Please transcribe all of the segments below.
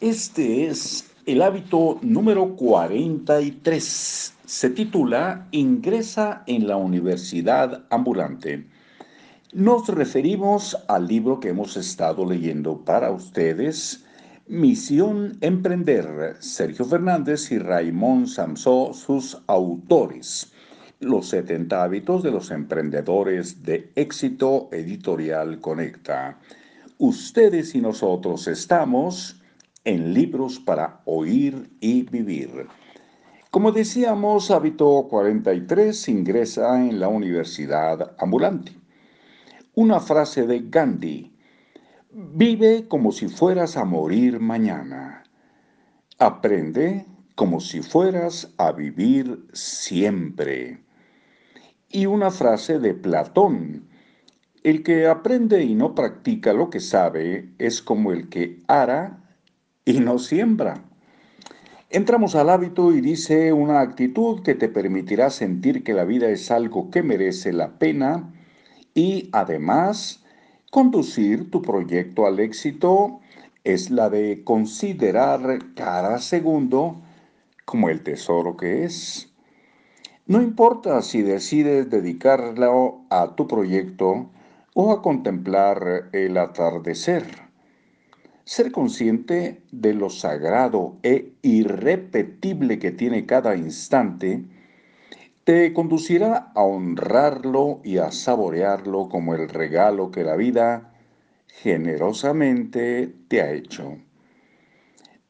Este es el hábito número 43. Se titula Ingresa en la Universidad Ambulante. Nos referimos al libro que hemos estado leyendo para ustedes, Misión Emprender, Sergio Fernández y Raymond Samsó, sus autores. Los 70 hábitos de los emprendedores de éxito editorial Conecta. Ustedes y nosotros estamos en libros para oír y vivir. Como decíamos, hábito 43 ingresa en la universidad ambulante. Una frase de Gandhi. Vive como si fueras a morir mañana. Aprende como si fueras a vivir siempre. Y una frase de Platón. El que aprende y no practica lo que sabe es como el que ara y no siembra. Entramos al hábito y dice una actitud que te permitirá sentir que la vida es algo que merece la pena y además conducir tu proyecto al éxito es la de considerar cada segundo como el tesoro que es. No importa si decides dedicarlo a tu proyecto o a contemplar el atardecer. Ser consciente de lo sagrado e irrepetible que tiene cada instante te conducirá a honrarlo y a saborearlo como el regalo que la vida generosamente te ha hecho.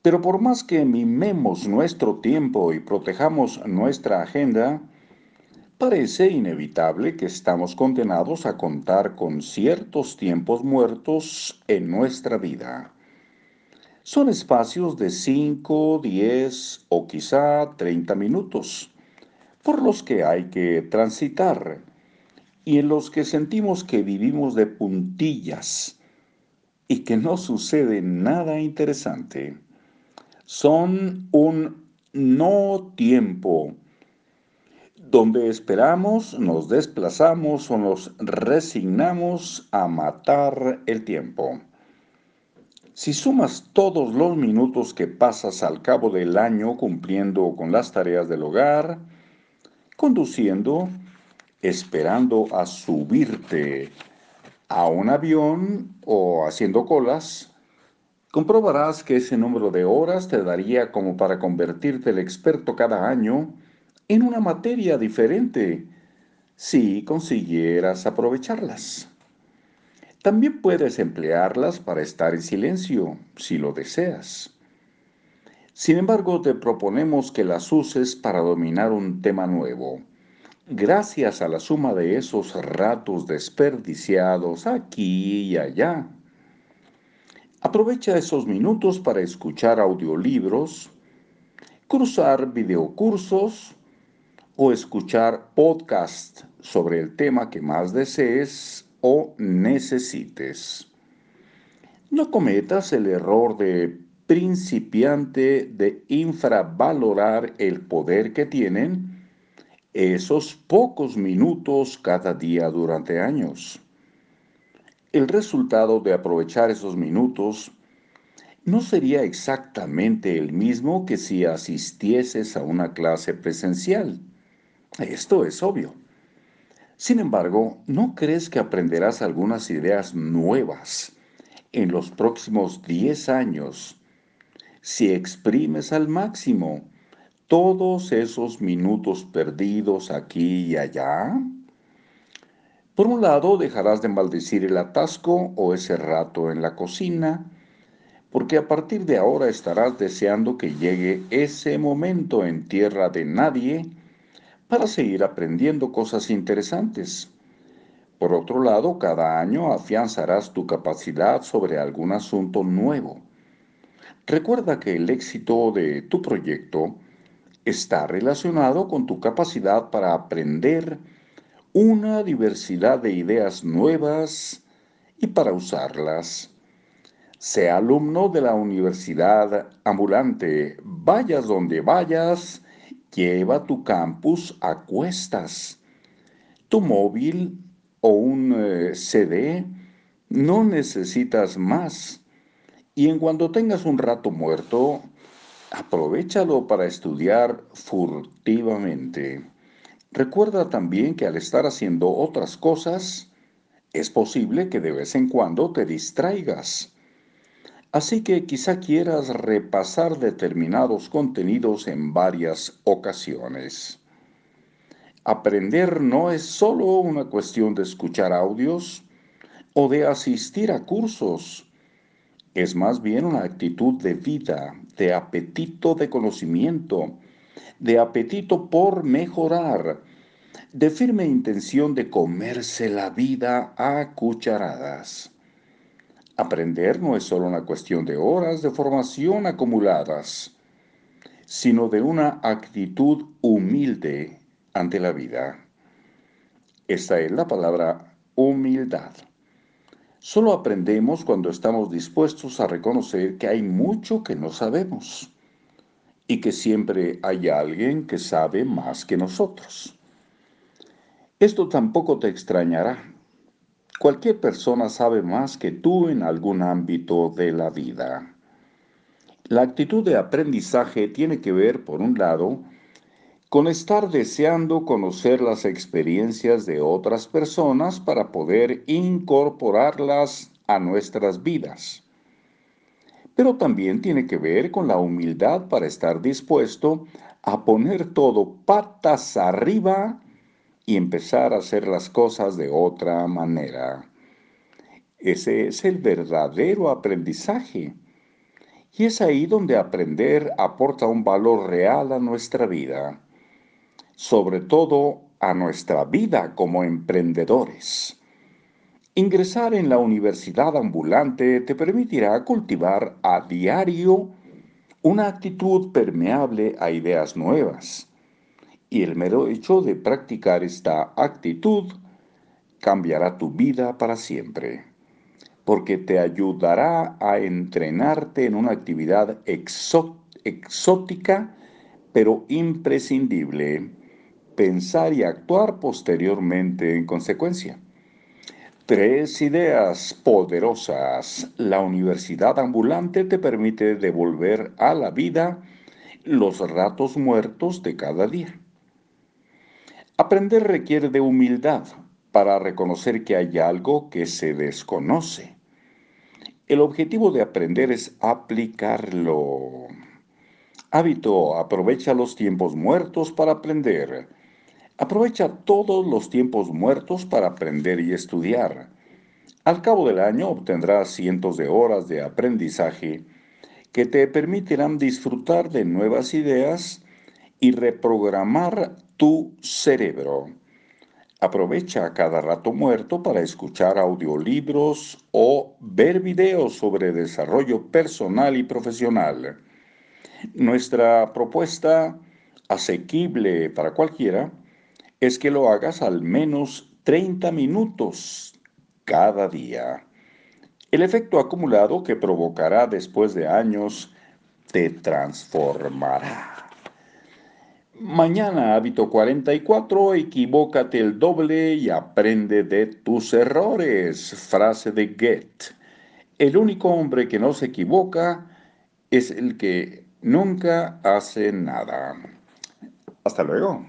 Pero por más que mimemos nuestro tiempo y protejamos nuestra agenda, parece inevitable que estamos condenados a contar con ciertos tiempos muertos en nuestra vida. Son espacios de 5, 10 o quizá 30 minutos por los que hay que transitar y en los que sentimos que vivimos de puntillas y que no sucede nada interesante son un no tiempo, donde esperamos, nos desplazamos o nos resignamos a matar el tiempo. Si sumas todos los minutos que pasas al cabo del año cumpliendo con las tareas del hogar, conduciendo, esperando a subirte a un avión o haciendo colas, comprobarás que ese número de horas te daría como para convertirte el experto cada año en una materia diferente si consiguieras aprovecharlas. También puedes emplearlas para estar en silencio si lo deseas. Sin embargo, te proponemos que las uses para dominar un tema nuevo. Gracias a la suma de esos ratos desperdiciados aquí y allá Aprovecha esos minutos para escuchar audiolibros, cruzar videocursos o escuchar podcasts sobre el tema que más desees o necesites. No cometas el error de principiante de infravalorar el poder que tienen esos pocos minutos cada día durante años el resultado de aprovechar esos minutos no sería exactamente el mismo que si asistieses a una clase presencial. Esto es obvio. Sin embargo, ¿no crees que aprenderás algunas ideas nuevas en los próximos 10 años si exprimes al máximo todos esos minutos perdidos aquí y allá? Por un lado, dejarás de maldecir el atasco o ese rato en la cocina, porque a partir de ahora estarás deseando que llegue ese momento en tierra de nadie para seguir aprendiendo cosas interesantes. Por otro lado, cada año afianzarás tu capacidad sobre algún asunto nuevo. Recuerda que el éxito de tu proyecto está relacionado con tu capacidad para aprender una diversidad de ideas nuevas y para usarlas. Sea alumno de la universidad ambulante, vayas donde vayas, lleva tu campus a cuestas. Tu móvil o un eh, CD no necesitas más Y en cuando tengas un rato muerto, aprovechalo para estudiar furtivamente. Recuerda también que al estar haciendo otras cosas, es posible que de vez en cuando te distraigas. Así que quizá quieras repasar determinados contenidos en varias ocasiones. Aprender no es solo una cuestión de escuchar audios o de asistir a cursos. Es más bien una actitud de vida, de apetito de conocimiento, de apetito por mejorar, de firme intención de comerse la vida a cucharadas. Aprender no es solo una cuestión de horas de formación acumuladas, sino de una actitud humilde ante la vida. Esta es la palabra humildad. Solo aprendemos cuando estamos dispuestos a reconocer que hay mucho que no sabemos y que siempre hay alguien que sabe más que nosotros. Esto tampoco te extrañará. Cualquier persona sabe más que tú en algún ámbito de la vida. La actitud de aprendizaje tiene que ver, por un lado, con estar deseando conocer las experiencias de otras personas para poder incorporarlas a nuestras vidas. Pero también tiene que ver con la humildad para estar dispuesto a poner todo patas arriba y empezar a hacer las cosas de otra manera. Ese es el verdadero aprendizaje. Y es ahí donde aprender aporta un valor real a nuestra vida, sobre todo a nuestra vida como emprendedores. Ingresar en la universidad ambulante te permitirá cultivar a diario una actitud permeable a ideas nuevas y el mero hecho de practicar esta actitud cambiará tu vida para siempre, porque te ayudará a entrenarte en una actividad exótica, pero imprescindible, pensar y actuar posteriormente en consecuencia. Tres ideas poderosas. La universidad ambulante te permite devolver a la vida los ratos muertos de cada día. Aprender requiere de humildad para reconocer que hay algo que se desconoce. El objetivo de aprender es aplicarlo. Hábito, aprovecha los tiempos muertos para aprender. Aprovecha todos los tiempos muertos para aprender y estudiar. Al cabo del año obtendrás cientos de horas de aprendizaje que te permitirán disfrutar de nuevas ideas y reprogramar tu cerebro. Aprovecha cada rato muerto para escuchar audiolibros o ver videos sobre desarrollo personal y profesional. Nuestra propuesta, asequible para cualquiera, es que lo hagas al menos 30 minutos cada día. El efecto acumulado que provocará después de años te transformará. Mañana, hábito 44, equivócate el doble y aprende de tus errores. Frase de Goethe. El único hombre que no se equivoca es el que nunca hace nada. Hasta luego.